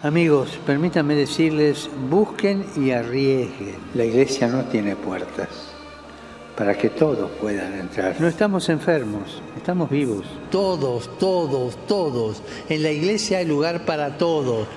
Amigos, permítanme decirles, busquen y arriesguen. La iglesia no tiene puertas para que todos puedan entrar. No estamos enfermos, estamos vivos. Todos, todos, todos. En la iglesia hay lugar para todos.